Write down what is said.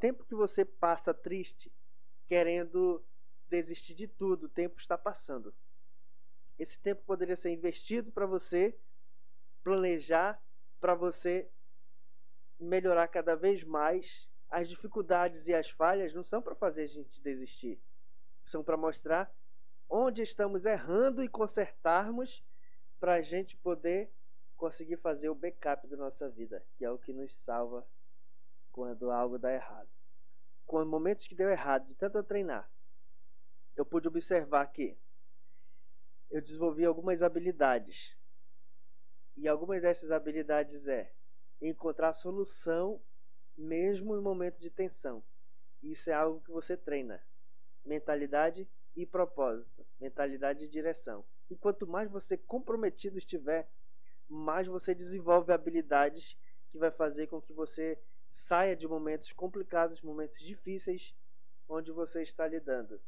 tempo que você passa triste, querendo desistir de tudo, o tempo está passando. Esse tempo poderia ser investido para você planejar, para você melhorar cada vez mais. As dificuldades e as falhas não são para fazer a gente desistir, são para mostrar onde estamos errando e consertarmos para a gente poder conseguir fazer o backup da nossa vida, que é o que nos salva quando algo dá errado. Com momentos que deu errado, de tanto eu treinar, eu pude observar que eu desenvolvi algumas habilidades. E algumas dessas habilidades é encontrar solução mesmo em momento de tensão. Isso é algo que você treina. Mentalidade e propósito, mentalidade e direção. E quanto mais você comprometido estiver, mais você desenvolve habilidades que vai fazer com que você saia de momentos complicados, momentos difíceis onde você está lidando.